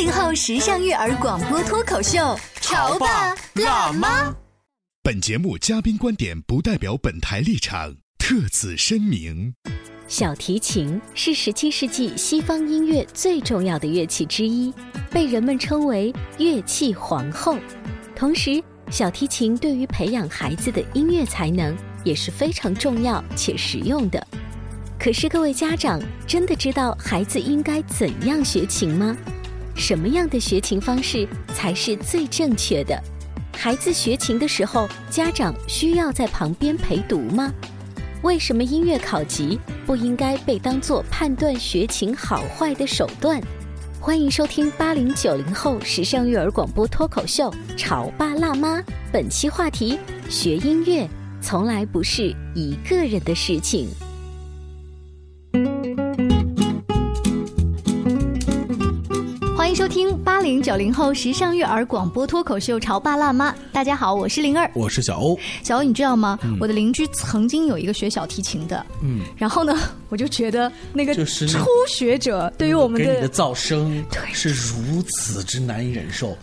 八零后时尚育儿广播脱口秀，潮爸辣妈。本节目嘉宾观点不代表本台立场，特此声明。小提琴是十七世纪西方音乐最重要的乐器之一，被人们称为乐器皇后。同时，小提琴对于培养孩子的音乐才能也是非常重要且实用的。可是，各位家长真的知道孩子应该怎样学琴吗？什么样的学琴方式才是最正确的？孩子学琴的时候，家长需要在旁边陪读吗？为什么音乐考级不应该被当作判断学琴好坏的手段？欢迎收听八零九零后时尚育儿广播脱口秀《潮爸辣妈》，本期话题：学音乐从来不是一个人的事情。听八零九零后时尚育儿广播脱口秀《潮爸辣妈》。大家好，我是灵儿，我是小欧。小欧，你知道吗？我的邻居曾经有一个学小提琴的，嗯，然后呢，我就觉得那个初学者对于我们的的噪声是如此之难以忍受。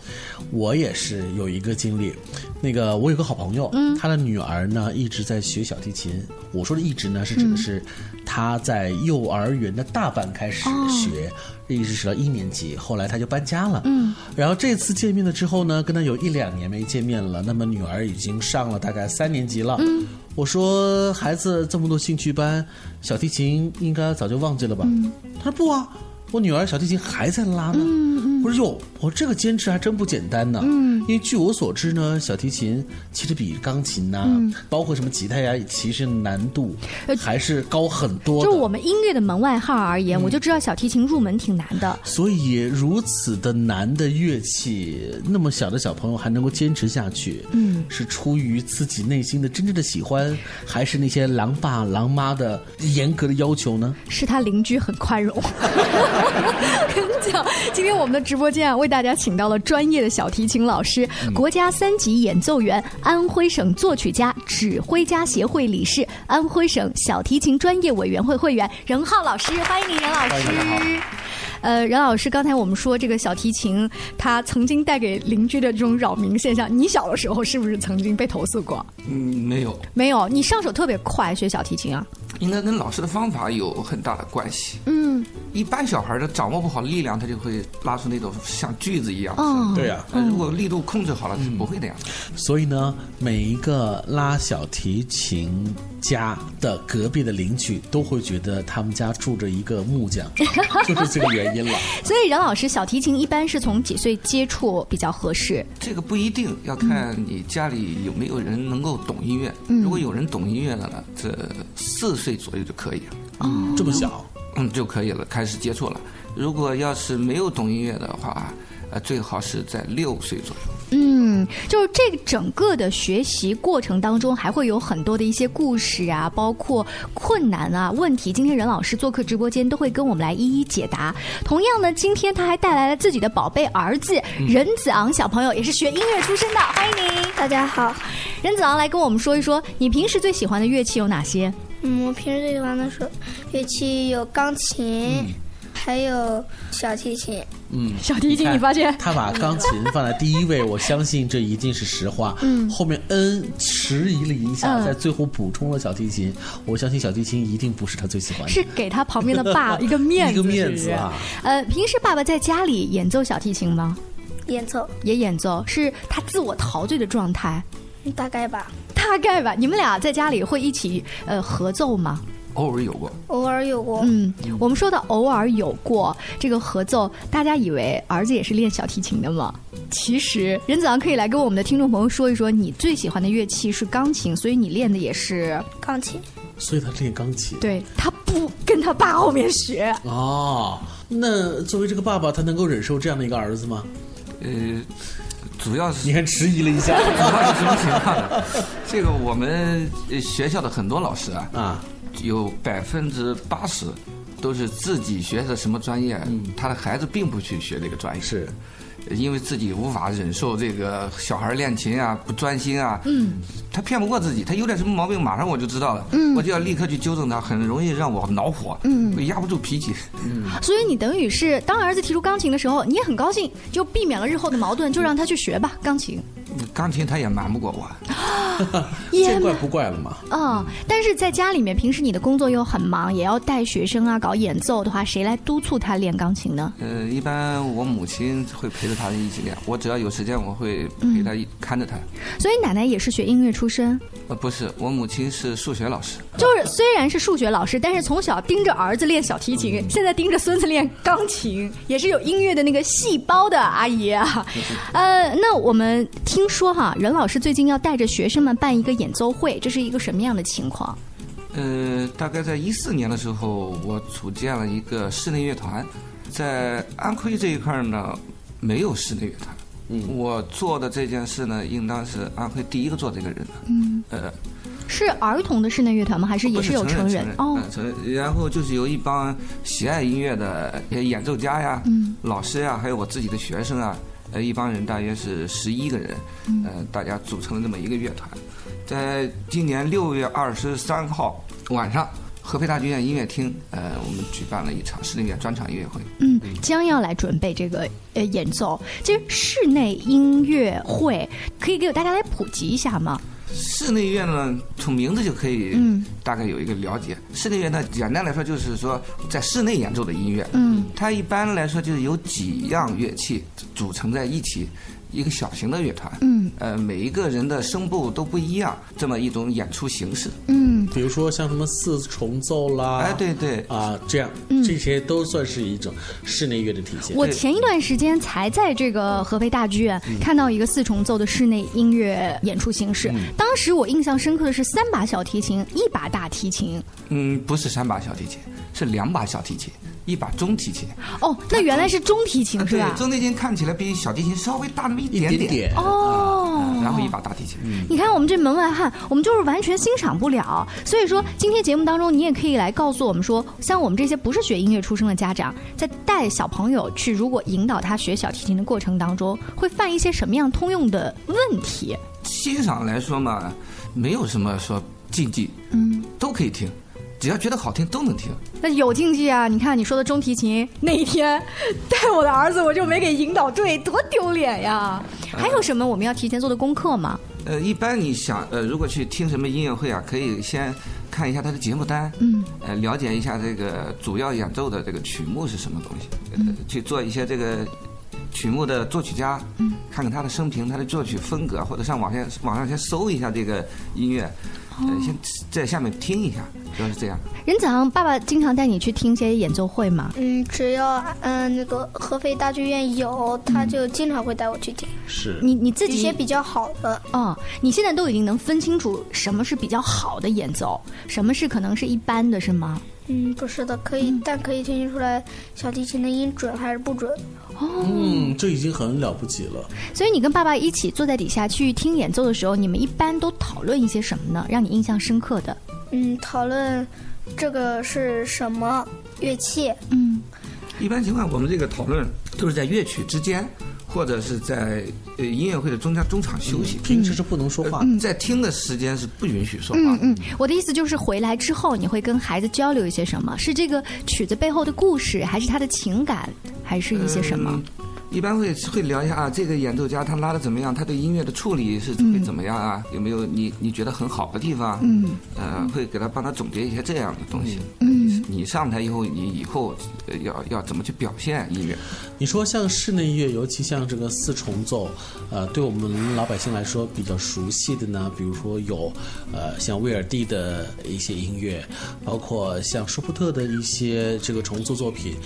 我也是有一个经历，那个我有个好朋友，他的女儿呢一直在学小提琴。我说的一直呢是指的是他在幼儿园的大班开始学，一直学到一年级，后来他就搬家了。嗯，然后这次见面了之后呢，跟他有一两年没见面了。那么女儿已经上了大概三年级了。嗯，我说孩子这么多兴趣班，小提琴应该早就忘记了吧？他说不啊。我女儿小提琴还在拉呢，我说哟，我这个坚持还真不简单呢。嗯，因为据我所知呢，小提琴其实比钢琴呐、包括什么吉他呀，其实难度还是高很多的。就我们音乐的门外汉而言，我就知道小提琴入门挺难的。所以如此的难的乐器，那么小的小朋友还能够坚持下去，嗯，是出于自己内心的真正的喜欢，还是那些狼爸狼妈的严格的要求呢？是他邻居很宽容。跟你讲，今天我们的直播间啊，为大家请到了专业的小提琴老师，国家三级演奏员，安徽省作曲家、指挥家协会理事，安徽省小提琴专业委员会会员任浩老师，欢迎您，任老师。呃，任老师，刚才我们说这个小提琴，它曾经带给邻居的这种扰民现象，你小的时候是不是曾经被投诉过？嗯，没有，没有，你上手特别快，学小提琴啊？应该跟老师的方法有很大的关系。嗯，一般小孩的掌握不好力量，他就会拉出那种像锯子一样。哦，对呀、那如果力度控制好了，是不会那样的。所以呢，每一个拉小提琴家的隔壁的邻居都会觉得他们家住着一个木匠，就是这个原因了。所以任老师，小提琴一般是从几岁接触比较合适？这个不一定要看你家里有没有人能够懂音乐。如果有人懂音乐的呢，这四岁左右就可以了。这么小，嗯，就可以了，开始接触了。如果要是没有懂音乐的话，呃，最好是在六岁左右。嗯，就是这整个的学习过程当中，还会有很多的一些故事啊，包括困难啊、问题。今天任老师做客直播间，都会跟我们来一一解答。同样呢，今天他还带来了自己的宝贝儿子任子昂小朋友，也是学音乐出身的，欢迎您。大家好，任子昂来跟我们说一说，你平时最喜欢的乐器有哪些？嗯，我平时最喜欢的是乐器有钢琴，还有小提琴。嗯，小提琴，你发现？他把钢琴放在第一位，我相信这一定是实话。嗯，后面嗯迟疑了一下，嗯在最后补充了小提琴。我相信小提琴一定不是他最喜欢的。是给他旁边的爸 一个面子，一个面子啊！呃，平时爸爸在家里演奏小提琴吗？演奏也演奏，是他自我陶醉的状态。大概吧，大概吧。你们俩在家里会一起呃合奏吗？偶尔有过，偶尔有过。嗯，我们说的偶尔有过这个合奏，大家以为儿子也是练小提琴的吗？其实任子昂可以来跟我们的听众朋友说一说，你最喜欢的乐器是钢琴，所以你练的也是钢琴。所以他练钢琴。对他不跟他爸后面学。哦，那作为这个爸爸，他能够忍受这样的一个儿子吗？呃，主要是你还迟疑了一下，主要是什么情况呢？这个我们呃学校的很多老师啊，啊，有百分之八十都是自己学的什么专业，他的孩子并不去学这个专业，是。因为自己无法忍受这个小孩练琴啊不专心啊，嗯，他骗不过自己，他有点什么毛病，马上我就知道了，嗯，我就要立刻去纠正他，很容易让我恼火，嗯，我压不住脾气，所以你等于是当儿子提出钢琴的时候，你也很高兴，就避免了日后的矛盾，就让他去学吧钢琴。钢琴他也瞒不过我，也见怪不怪了嘛。嗯、但是在家里面，平时你的工作又很忙，也要带学生啊，搞演奏的话，谁来督促他练钢琴呢？呃，一般我母亲会陪着他一起练，我只要有时间我会陪他一看着他，所以奶奶也是学音乐出身，呃，不是，我母亲是数学老师，就是虽然是数学老师，但是从小盯着儿子练小提琴，现在盯着孙子练钢琴，也是有音乐的那个细胞的阿姨啊。呃，那我们听说哈，任老师最近要带着学生们办一个演奏会，这是一个什么样的情况？呃，大概在一四年的时候，我组建了一个室内乐团，在安徽这一块呢，没有室内乐团。嗯，我做的这件事呢，应当是安徽第一个做这个人的。嗯，呃，是儿童的室内乐团吗？还是也是有不成人？哦，嗯成人。然后就是由一帮喜爱音乐的呃演奏家呀、老师呀，还有我自己的学生啊，呃，一帮人大约是十一个人，呃，大家组成了这么一个乐团。在今年六月二十三号晚上，合肥大剧院音乐厅，呃，我们举办了一场室内乐专场音乐会。嗯，将要来准备这个呃演奏，其实室内音乐会可以给大家来普及一下吗？室内乐呢，从名字就可以嗯大概有一个了解。室内乐呢，简单来说就是说在室内演奏的音乐。嗯，它一般来说就是由几样乐器组成在一起，一个小型的乐团。嗯，呃，每一个人的声部都不一样，这么一种演出形式。嗯，比如说像什么四重奏啦，哎，对对，啊，这样这些都算是一种室内乐的体现。我前一段时间才在这个合肥大剧院看到一个四重奏的室内音乐演出形式，当时我印象深刻的是三把小提琴，一把大提琴。嗯，不是三把小提琴，是两把小提琴，一把中提琴。哦，那原来是中提琴是对吧，？中提琴看起来比小提琴稍微大那么一点一点点哦嗯然后一把大提琴。你看我们这门外汉，我们就是完全欣赏不了。所以说，今天节目当中，你也可以来告诉我们说，像我们这些不是学音乐出身的家长，在带小朋友去，如果引导他学小提琴的过程当中，会犯一些什么样通用的问题？欣赏来说嘛，没有什么说禁忌，嗯，都可以听，只要觉得好听都能听。那有禁忌啊！你看你说的中提琴那一天带我的儿子，我就没给引导对，多丢脸呀！还有什么我们要提前做的功课吗？呃，一般你想，呃，如果去听什么音乐会啊，可以先看一下他的节目单，嗯，呃，了解一下这个主要演奏的这个曲目是什么东西，呃，去做一些这个曲目的作曲家，嗯，看看他的生平、他的作曲风格，或者上网先网上先搜一下这个音乐，呃，先在下面听一下，主要是这样。任子昂，爸爸经常带你去听一些演奏会吗？嗯，只要嗯那个合肥大剧院有，他就经常会带我去听是你你自己一些比较好的。哦，你现在都已经能分清楚什么是比较好的演奏，什么是可能是一般的，是吗？嗯，不是的，可以，但可以听出来小提琴的音准还是不准。嗯，这已经很了不起了。所以你跟爸爸一起坐在底下去听演奏的时候，你们一般都讨论一些什么呢？让你印象深刻的？嗯，讨论这个是什么乐器。嗯，一般情况，我们这个讨论都是在乐曲之间，或者是在呃音乐会的中间中场休息。平时是不能说话。呃在听的时间是不允许说话的。嗯嗯，我的意思就是回来之后你会跟孩子交流一些什么？是这个曲子背后的故事，还是他的情感，还是一些什么？嗯一般会会聊一下啊，这个演奏家他拉的怎么样？他对音乐的处理是会怎么样啊？有没有你你觉得很好的地方？嗯，呃，会给他帮他总结一些这样的东西。嗯，你上台以后，你以后要要怎么去表现音乐？你说像室内音乐，尤其像这个四重奏，呃，对我们老百姓来说比较熟悉的呢，比如说有，呃，像威尔第的一些音乐，包括像舒伯特的一些这个重塑作品，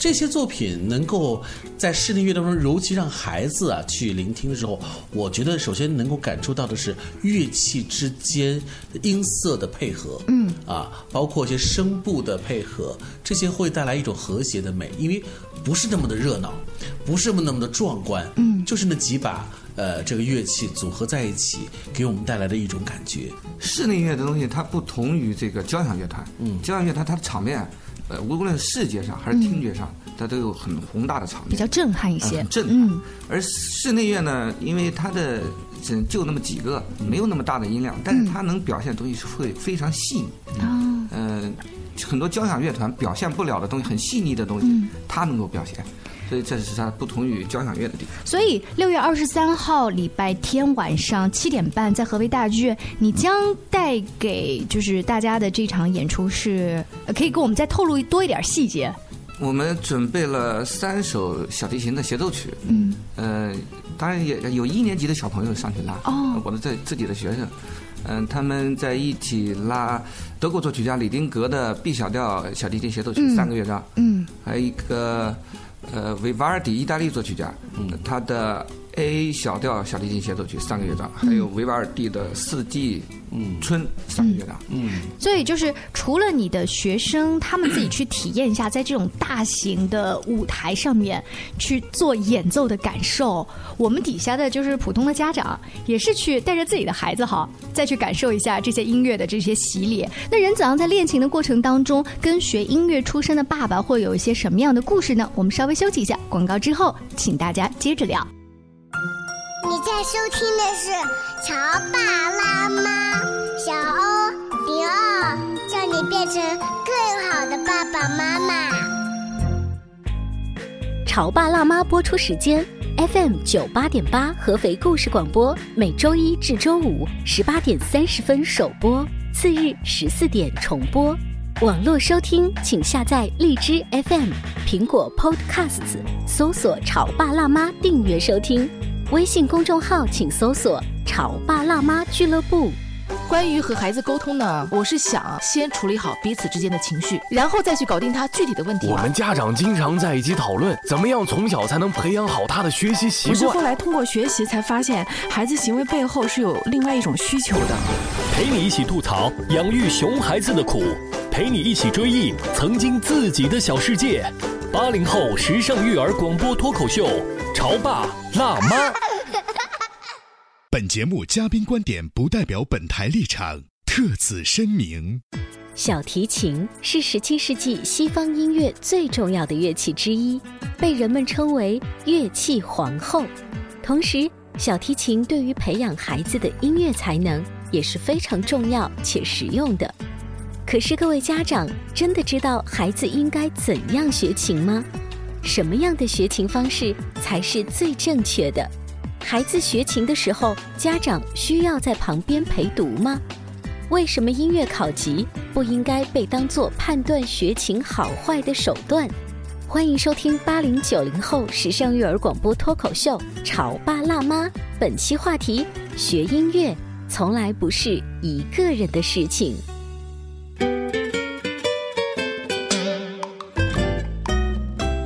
这些作品能够在室内乐当中，尤其让孩子啊去聆听的时候，我觉得首先能够感受到的是乐器之间音色的配合，嗯，啊，包括一些声部的配合，这些会带来一种和谐的美，因为不是那么的热闹，不是那么的壮观，嗯，就是那几把呃这个乐器组合在一起，给我们带来的一种感觉。室内乐的东西它不同于这个交响乐团，嗯，交响乐团它的场面，呃，无论是视觉上还是听觉上，它都有很宏大的场面，比较震撼一些，呃很震撼。而室内乐呢，因为它的只就那么几个，没有那么大的音量，但是它能表现的东西是会非常细腻。啊，嗯、很多交响乐团表现不了的东西，很细腻的东西，它能够表现，所以这是它不同于交响乐的地方。所以六月二十三号礼拜天晚上七点半，在合肥大剧院，你将带给就是大家的这场演出是，呃可以给我们再透露多一点细节。我们准备了三首小提琴的协奏曲，嗯，呃，当然也有一年级的小朋友上去拉，哦我的自自己的学生，嗯、他们在一起拉德国作曲家李丁格的 B 小调小提琴协奏曲、三个乐章，嗯，还有一个呃维瓦尔第意大利作曲家，嗯，他的 A 小调小提琴协奏曲三个乐章，还有维瓦尔第的四季嗯春三个乐章，嗯。所以就是除了你的学生他们自己去体验一下，在这种大型的舞台上面去做演奏的感受，我们底下的就是普通的家长也是去带着自己的孩子哈，再去感受一下这些音乐的这些洗礼。那任子昂在练琴的过程当中，跟学音乐出身的爸爸会有一些什么样的故事呢？我们稍微休息一下，广告之后，请大家接着聊。你在收听的是《潮爸辣妈》，小欧零二，叫你变成更好的爸爸妈妈。潮爸辣妈播出时间：FM 九八点八合肥故事广播，每周一至周五十八点三十分首播，次日十四点重播。网络收听，请下载荔枝 FM、苹果 Podcasts，搜索“潮爸辣妈”订阅收听。微信公众号请搜索“潮爸辣妈俱乐部”。关于和孩子沟通呢，我是想先处理好彼此之间的情绪，然后再去搞定他具体的问题。我们家长经常在一起讨论，怎么样从小才能培养好他的学习习惯我是后。来通过学习才发现，孩子行为背后是有另外一种需求的。陪你一起吐槽养育熊孩子的苦，陪你一起追忆曾经自己的小世界。八零后时尚育儿广播脱口秀，潮爸辣妈。本节目嘉宾观点不代表本台立场，特此声明。小提琴是17世纪西方音乐最重要的乐器之一，被人们称为乐器皇后。同时，小提琴对于培养孩子的音乐才能也是非常重要且实用的。可是，各位家长真的知道孩子应该怎样学琴吗？什么样的学琴方式才是最正确的？孩子学琴的时候，家长需要在旁边陪读吗？为什么音乐考级不应该被当作判断学琴好坏的手段？欢迎收听八零九零后时尚育儿广播脱口秀《潮爸辣妈》，本期话题：学音乐从来不是一个人的事情。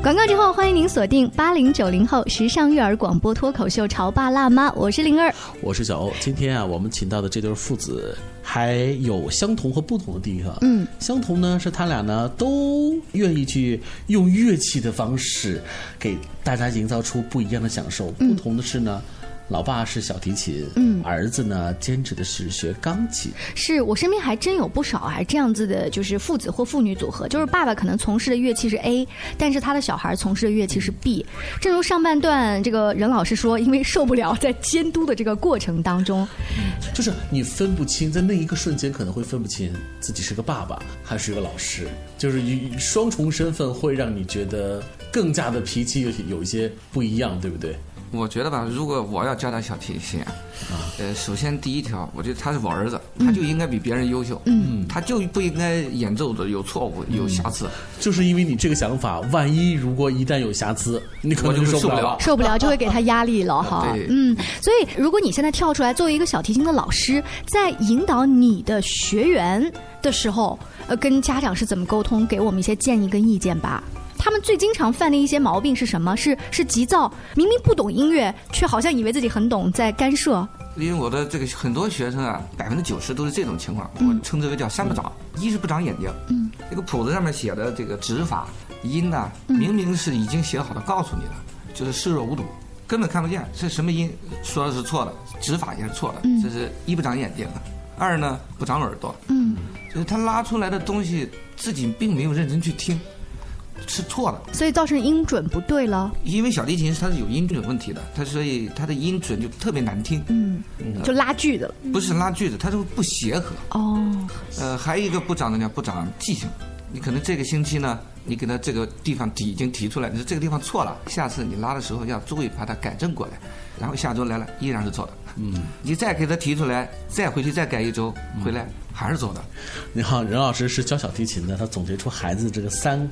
广告之后，欢迎您锁定八零九零后时尚育儿广播脱口秀《潮爸辣妈》，我是灵儿。我是小欧，今天啊，我们请到的这对父子还有相同和不同的地方。嗯，相同呢是他俩呢都愿意去用乐器的方式给大家营造出不一样的享受。不同的是呢，老爸是小提琴，嗯儿子呢坚持的是学钢琴。是我身边还真有不少啊，这样子的，就是父子或父女组合，就是爸爸可能从事的乐器是 A，但是他的小孩从事的乐器是 B。正如上半段这个任老师说，因为受不了在监督的这个过程当中，就是你分不清，在那一个瞬间可能会分不清自己是个爸爸还是一个老师，就是以双重身份会让你觉得更加的脾气有有一些不一样，对不对？我觉得吧，如果我要教他小提琴，呃，首先第一条，我觉得他是我儿子，他就应该比别人优秀，嗯他就不应该演奏的有错误、有瑕疵。就是因为你这个想法，万一如果一旦有瑕疵，你可能就受不了了。受不了就会给他压力了哈 对。嗯，所以如果你现在跳出来作为一个小提琴的老师，在引导你的学员的时候，呃，跟家长是怎么沟通？给我们一些建议跟意见吧。他们最经常犯的一些毛病是什么？是是急躁，明明不懂音乐，却好像以为自己很懂，在干涉。因为我的这个很多学生啊，百分之九十都是这种情况，嗯。我称之为叫三不长。一是不长眼睛，嗯，这个谱子上面写的这个指法、音呐、嗯。明明是已经写好的，告诉你了，就是视若无睹，根本看不见是什么音，说的是错的，指法也是错的，嗯。这是一不长眼睛，二呢不长耳朵，嗯，就是他拉出来的东西自己并没有认真去听，是错了。所以造成音准不对了。因为小提琴它是有音准问题的，它所以它的音准就特别难听。嗯，就拉句子了。不是拉锯的，它是不协和。哦，呃，还有一个不长的叫不长记性。你可能这个星期呢，你给他这个地方提已经提出来，你说这个地方错了，下次你拉的时候要注意把它改正过来，然后下周来了依然是错的。嗯，你再给他提出来，再回去再改一周，回来还是做的。你好，任老师是教小提琴的，他总结出孩子这个三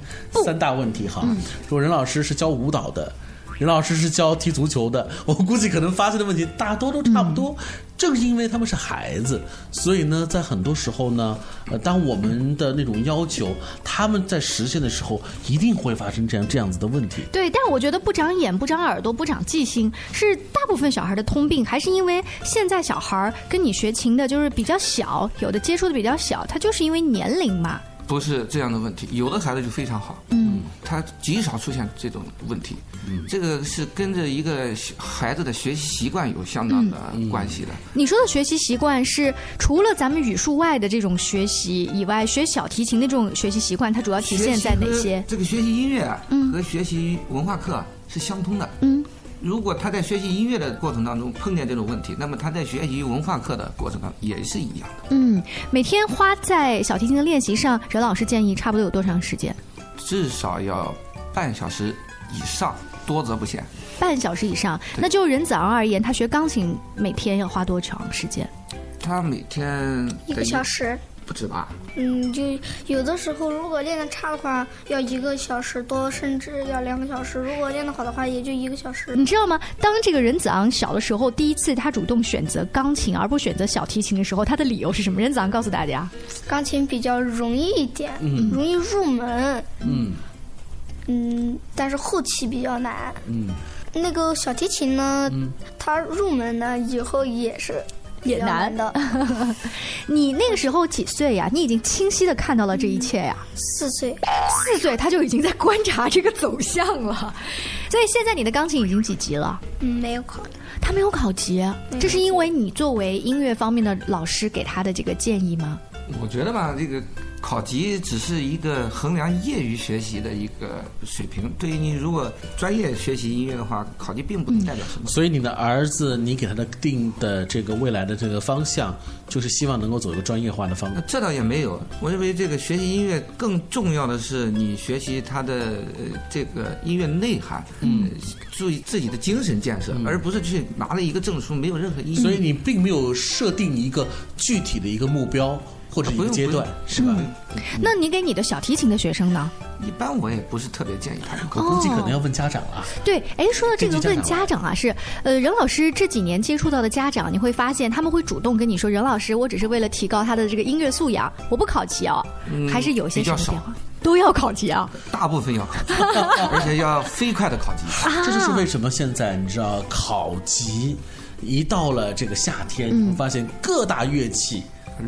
三大问题哈。说任老师是教舞蹈的，任老师是教踢足球的，我估计可能发现的问题大多都差不多。正是因为他们是孩子，所以呢，在很多时候呢，呃，当我们的那种要求他们在实现的时候，一定会发生这样这样子的问题。对，但我觉得不长眼、不长耳朵、不长记性是大部分小孩的通病，还是因为现在小孩跟你学琴的就是比较小，有的接触的比较小，他就是因为年龄嘛。不是这样的问题，有的孩子就非常好，嗯，他极少出现这种问题，嗯，这个是跟着一个孩子的学习习惯有相当的关系的。你说的学习习惯是除了咱们语数外的这种学习以外，学小提琴的这种学习习惯，它主要体现在哪些？这个学习音乐啊和学习文化课是相通的。嗯，如果他在学习音乐的过程当中碰见这种问题，那么他在学习文化课的过程当中也是一样的。嗯，每天花在小提琴的练习上，任老师建议差不多有多长时间？至少要半小时以上，多则不限。半小时以上。那就任子昂而言，他学钢琴每天要花多长时间？他每天一个小时。不止吧？嗯，就有的时候如果练的差的话，要一个小时多，甚至要两个小时；如果练得好的话，也就一个小时。你知道吗？当这个任子昂小的时候，第一次他主动选择钢琴而不选择小提琴的时候，他的理由是什么？任子昂告诉大家，钢琴比较容易一点，嗯容易入门。嗯嗯，但是后期比较难。嗯，那个小提琴呢，嗯它入门呢以后也是也难的。你那个时候几岁呀？你已经清晰的看到了这一切呀。四岁，四岁他就已经在观察这个走向了。所以现在你的钢琴已经几级了？嗯，没有考。他没有考级，这是因为你作为音乐方面的老师给他的这个建议吗？我觉得吧，这个考级只是一个衡量业余学习的一个水平。对于你如果专业学习音乐的话，考级并不能代表什么。所以你的儿子，你给他的定的这个未来的这个方向，就是希望能够走一个专业化的方向。这倒也没有，我认为这个学习音乐更重要的是你学习他的呃这个音乐内涵，嗯，注意自己的精神建设，而不是去拿了一个证书没有任何意义。所以你并没有设定一个具体的一个目标或者一个阶段，是吧？那你给你的小提琴的学生呢？一般我也不是特别建议他们。我估计可能要问家长啊。对，哎，说到这个问家家长啊，是呃，任老师这几年接触到的家长，你会发现他们会主动跟你说，任老师，我只是为了提高他的这个音乐素养，我不考级哦，嗯还是有些比较少什么变化？都要考级啊？大部分要考级，而且要飞快的考级。这就是为什么现在你知道考级一到了这个夏天，嗯你会发现各大乐器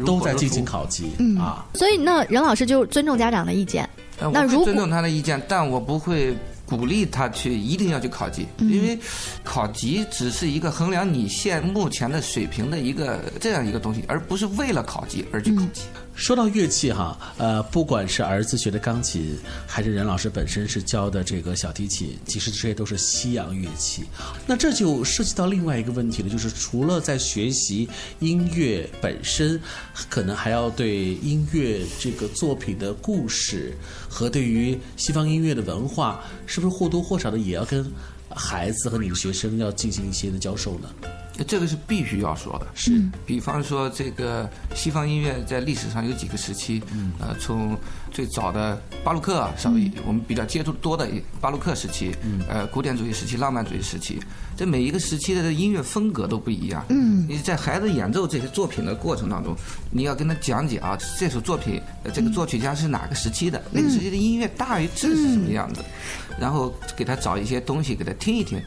都在进行考级嗯啊。所以那任老师就尊重家长的意见。呃那如果尊重他的意见，但我不会鼓励他去一定要去考级，嗯因为考级只是一个衡量你现目前的水平的一个这样一个东西，而不是为了考级而去考级。说到乐器哈，呃，不管是儿子学的钢琴，还是任老师本身是教的这个小提琴，其实这些都是西洋乐器。那这就涉及到另外一个问题了，就是除了在学习音乐本身，可能还要对音乐这个作品的故事和对于西方音乐的文化，是不是或多或少的也要跟孩子和你的学生要进行一些的教授呢？这个是必须要说的。是，比方说这个西方音乐在历史上有几个时期，嗯。呃，从最早的巴洛克，稍微我们比较接触多的巴洛克时期，呃，古典主义时期、浪漫主义时期，这每一个时期的音乐风格都不一样。嗯。你在孩子演奏这些作品的过程当中，你要跟他讲解啊，这首作品，呃这个作曲家是哪个时期的，那个时期的音乐大约这是什么样子，然后给他找一些东西给他听一听，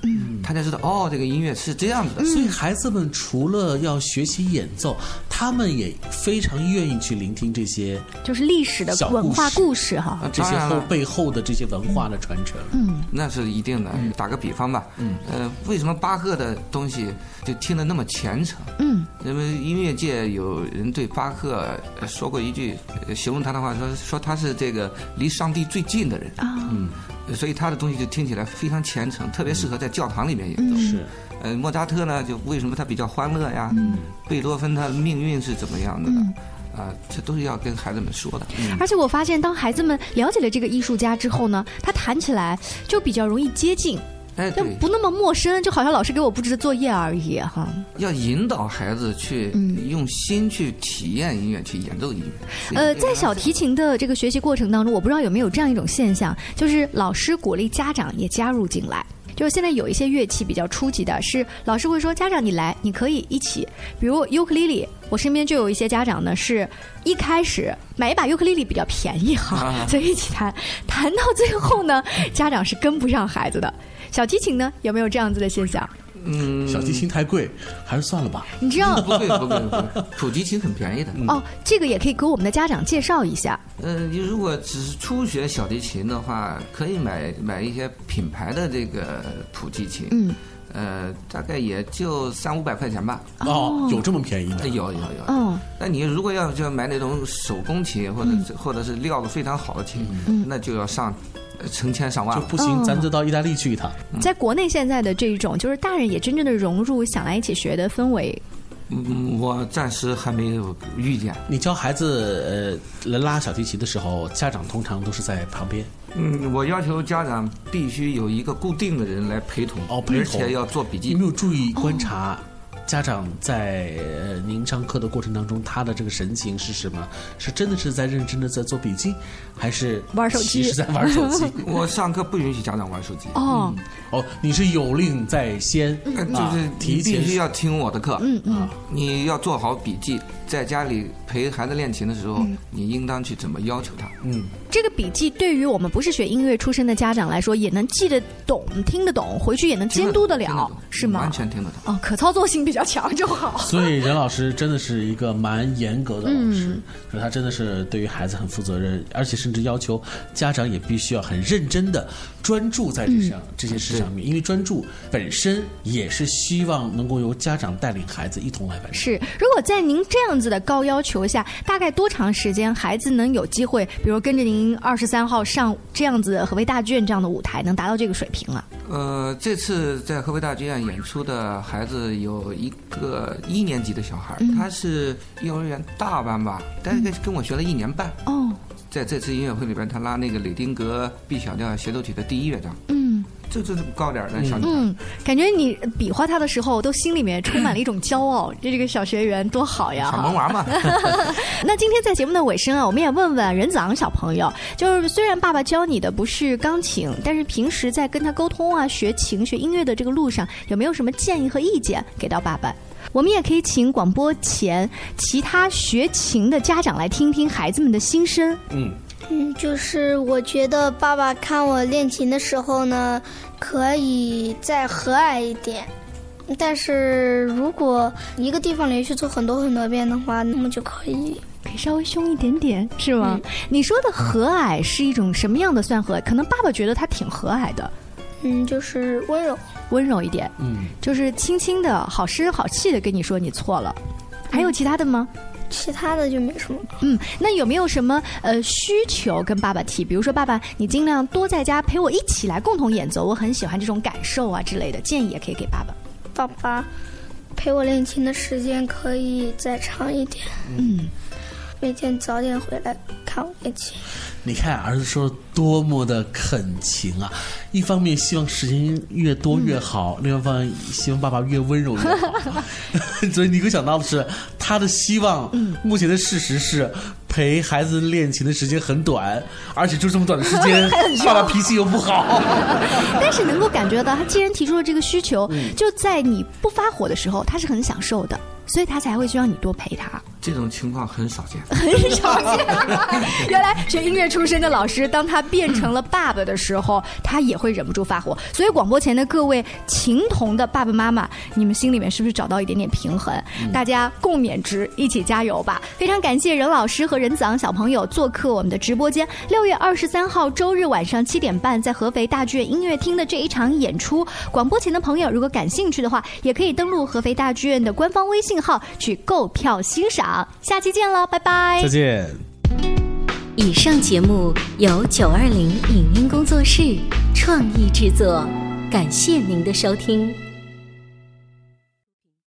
他才知道哦，这个音乐是这样子的。所以孩子们除了要学习演奏，他们也非常愿意去聆听这些就是历史的小文化故事哈。这些后背后的这些文化的传承。嗯，那是一定的。打个比方吧，嗯，呃，为什么巴赫的东西就听得那么虔诚？嗯，因为音乐界有人对巴赫呃说过一句呃形容他的话，说说他是这个离上帝最近的人。啊，嗯，所以他的东西就听起来非常虔诚，特别适合在教堂里面演奏。嗯是，呃，莫扎特呢，就为什么他比较欢乐呀？嗯贝多芬他的命运是怎么样的？嗯啊，这都是要跟孩子们说的。嗯而且我发现，当孩子们了解了这个艺术家之后呢，他弹起来就比较容易接近，哎，不那么陌生，就好像老师给我布置的作业而已哈。要引导孩子去嗯用心去体验音乐，去演奏音乐。呃，在小提琴的这个学习过程当中，我不知道有没有这样一种现象，就是老师鼓励家长也加入进来。就是现在有一些乐器比较初级的，是老师会说家长你来，你可以一起，比如尤克里里，我身边就有一些家长呢，是一开始买一把尤克里里比较便宜哈，啊 所以一起弹，弹到最后呢，家长是跟不上孩子的。小提琴呢，有没有这样子的现象？嗯，小提琴太贵，还是算了吧。你知道 不贵不贵不贵，普提琴很便宜的。哦，这个也可以给我们的家长介绍一下。呃，你如果只是初学小提琴的话，可以买买一些品牌的这个普及琴。嗯。呃，大概也就三五百块钱吧。哦，有这么便宜的？有有有。嗯。那你如果要就买那种手工琴，或者是、或者是料子非常好的琴，嗯那就要上呃成千上万。就不行，咱就到意大利去一趟。在国内现在的这一种，就是大人也真正的融入想来一起学的氛围。嗯，我暂时还没有遇见。你教孩子呃来拉小提琴的时候，家长通常都是在旁边。嗯，我要求家长必须有一个固定的人来陪同，哦，陪同，而且要做笔记。有没有注意观察？家长在呃您上课的过程当中，他的这个神情是什么？是真的是在认真的在做笔记，还是玩手机？是在玩手机。我上课不允许家长玩手机。哦、嗯、哦，你是有令在先，嗯、啊、就是提前必须要听我的课。嗯嗯、啊，你要做好笔记，在家里陪孩子练琴的时候，嗯、你应当去怎么要求他。嗯，这个笔记对于我们不是学音乐出身的家长来说，也能记得懂、听得懂，回去也能监督得了，是吗？完全听得懂。哦，可操作性比较强就好。所以任老师真的是一个蛮严格的老师，嗯、说他真的是对于孩子很负责任，而且甚至要求家长也必须要很认真的专注在这上、嗯、这些事上面，因为专注本身也是希望能够由家长带领孩子一同来完成。是，如果在您这样子的高要求下，大概多长时间孩子能有机会，比如跟着您二十三号上这样子合肥大剧院这样的舞台，能达到这个水平啊？呃，这次在合肥大剧院演出的孩子有一个一年级的小孩，嗯、他是幼儿园大班吧，但是跟我学了一年半。哦，在这次音乐会里边，他拉那个李丁格 B 小调协奏曲的第一乐章。嗯，这这高点的小女孩。嗯，感觉你比划他的时候，都心里面充满了一种骄傲。这这个小学员多好呀！小萌娃嘛。那今天在节目的尾声啊，我们也问问任子昂小朋友，就是虽然爸爸教你的不是钢琴，但是平时在跟他沟通啊、学琴、学音乐的这个路上，有没有什么建议和意见给到爸爸？我们也可以请广播前其他学琴的家长来听听孩子们的心声。嗯。嗯，就是我觉得爸爸看我练琴的时候呢，可以再和蔼一点。但是如果一个地方连续做很多很多遍的话，那么就可以可以稍微凶一点点，是吗？嗯、你说的和蔼是一种什么样的算和蔼？可能爸爸觉得他挺和蔼的。嗯，就是温柔，温柔一点。嗯，就是轻轻的、好声好气的跟你说你错了。还有其他的吗？其他的就没什么。嗯，那有没有什么呃需求跟爸爸提？比如说，爸爸，你尽量多在家陪我一起来共同演奏，我很喜欢这种感受啊之类的建议，也可以给爸爸。爸爸陪我练琴的时间可以再长一点。嗯，每天早点回来看我练琴。你看儿子说多么的恳情啊！一方面希望时间越多越好，另外一方面希望爸爸越温柔越好。所以你可想到的是，他的希望，目前的事实是陪孩子练琴的时间很短，而且就这么短的时间，爸爸脾气又不好。但是能够感觉到，他既然提出了这个需求，就在你不发火的时候，他是很享受的，所以他才会希望你多陪他。这种情况很少见，很少见。原来学音乐出身的老师，当他变成了爸爸的时候，他也会忍不住发火。所以广播前的各位情同的爸爸妈妈，你们心里面是不是找到一点点平衡？大家共勉之，一起加油吧！非常感谢任老师和任子昂小朋友做客我们的直播间。六月二十三号周日晚上七点半，在合肥大剧院音乐厅的这一场演出，广播前的朋友如果感兴趣的话，也可以登录合肥大剧院的官方微信号去购票欣赏。下期见了，拜拜！再见。以上节目由九二零影音工作室创意制作，感谢您的收听。